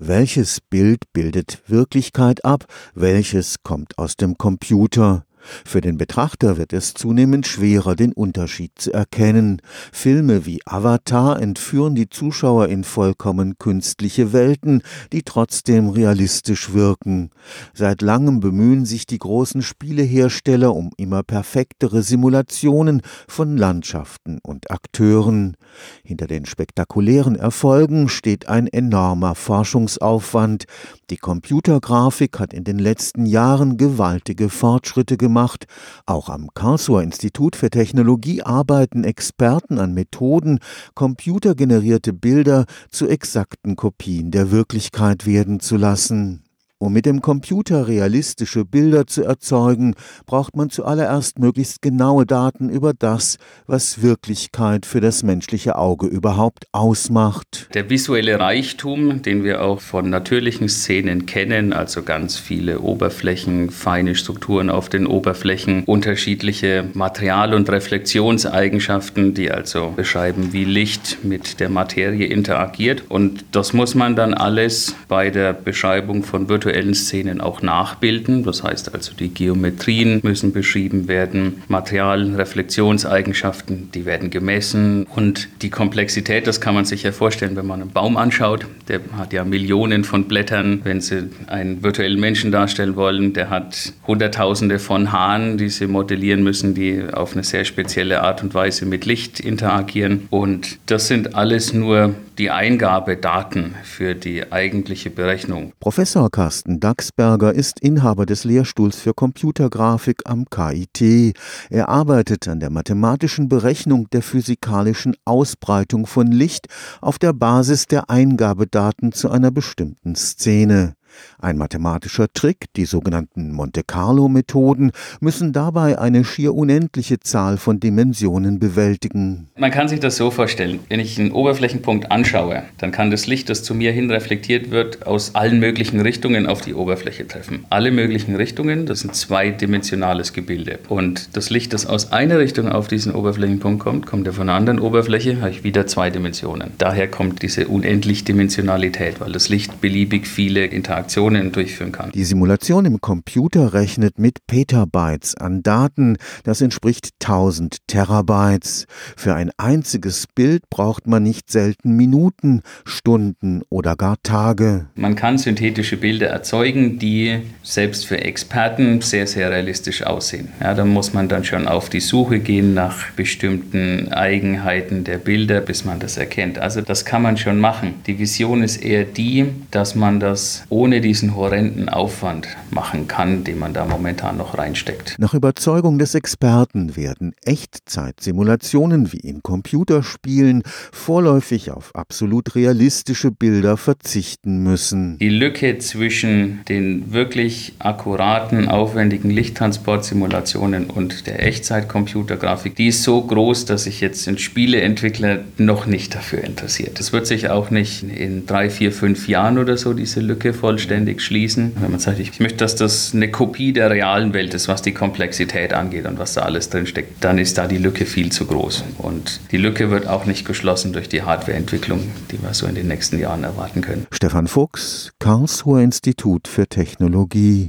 Welches Bild bildet Wirklichkeit ab, welches kommt aus dem Computer? Für den Betrachter wird es zunehmend schwerer, den Unterschied zu erkennen. Filme wie Avatar entführen die Zuschauer in vollkommen künstliche Welten, die trotzdem realistisch wirken. Seit langem bemühen sich die großen Spielehersteller um immer perfektere Simulationen von Landschaften und Akteuren. Hinter den spektakulären Erfolgen steht ein enormer Forschungsaufwand. Die Computergrafik hat in den letzten Jahren gewaltige Fortschritte gemacht gemacht. Auch am Karlsruher Institut für Technologie arbeiten Experten an Methoden, computergenerierte Bilder zu exakten Kopien der Wirklichkeit werden zu lassen. Um mit dem Computer realistische Bilder zu erzeugen, braucht man zuallererst möglichst genaue Daten über das, was Wirklichkeit für das menschliche Auge überhaupt ausmacht. Der visuelle Reichtum, den wir auch von natürlichen Szenen kennen, also ganz viele Oberflächen, feine Strukturen auf den Oberflächen, unterschiedliche Material- und Reflexionseigenschaften, die also beschreiben, wie Licht mit der Materie interagiert. Und das muss man dann alles bei der Beschreibung von virtuellen virtuellen Szenen auch nachbilden. Das heißt also, die Geometrien müssen beschrieben werden, Material, Reflexionseigenschaften, die werden gemessen und die Komplexität, das kann man sich ja vorstellen, wenn man einen Baum anschaut. Der hat ja Millionen von Blättern. Wenn Sie einen virtuellen Menschen darstellen wollen, der hat Hunderttausende von Haaren, die Sie modellieren müssen, die auf eine sehr spezielle Art und Weise mit Licht interagieren. Und das sind alles nur die Eingabedaten für die eigentliche Berechnung. Professor Carsten Daxberger ist Inhaber des Lehrstuhls für Computergrafik am KIT. Er arbeitet an der mathematischen Berechnung der physikalischen Ausbreitung von Licht auf der Basis der Eingabedaten zu einer bestimmten Szene. Ein mathematischer Trick, die sogenannten Monte-Carlo-Methoden, müssen dabei eine schier unendliche Zahl von Dimensionen bewältigen. Man kann sich das so vorstellen, wenn ich einen Oberflächenpunkt anschaue, dann kann das Licht, das zu mir hin reflektiert wird, aus allen möglichen Richtungen auf die Oberfläche treffen. Alle möglichen Richtungen, das sind zweidimensionales Gebilde. Und das Licht, das aus einer Richtung auf diesen Oberflächenpunkt kommt, kommt ja von einer anderen Oberfläche, habe ich wieder zwei Dimensionen. Daher kommt diese unendlich Dimensionalität, weil das Licht beliebig viele Interaktionen Aktionen durchführen kann. Die Simulation im Computer rechnet mit Petabytes an Daten. Das entspricht 1000 Terabytes. Für ein einziges Bild braucht man nicht selten Minuten, Stunden oder gar Tage. Man kann synthetische Bilder erzeugen, die selbst für Experten sehr, sehr realistisch aussehen. Ja, da muss man dann schon auf die Suche gehen nach bestimmten Eigenheiten der Bilder, bis man das erkennt. Also das kann man schon machen. Die Vision ist eher die, dass man das ohne ohne diesen horrenden Aufwand machen kann, den man da momentan noch reinsteckt. Nach Überzeugung des Experten werden Echtzeitsimulationen wie in Computerspielen vorläufig auf absolut realistische Bilder verzichten müssen. Die Lücke zwischen den wirklich akkuraten, aufwendigen Lichttransportsimulationen und der Echtzeitcomputergrafik, die ist so groß, dass sich jetzt ein Spieleentwickler noch nicht dafür interessiert. Es wird sich auch nicht in drei, vier, fünf Jahren oder so diese Lücke vollständig vollständig schließen. Wenn man sagt, ich möchte, dass das eine Kopie der realen Welt ist, was die Komplexität angeht und was da alles drinsteckt, dann ist da die Lücke viel zu groß. Und die Lücke wird auch nicht geschlossen durch die Hardwareentwicklung, die wir so in den nächsten Jahren erwarten können. Stefan Fuchs, Karlsruher Institut für Technologie.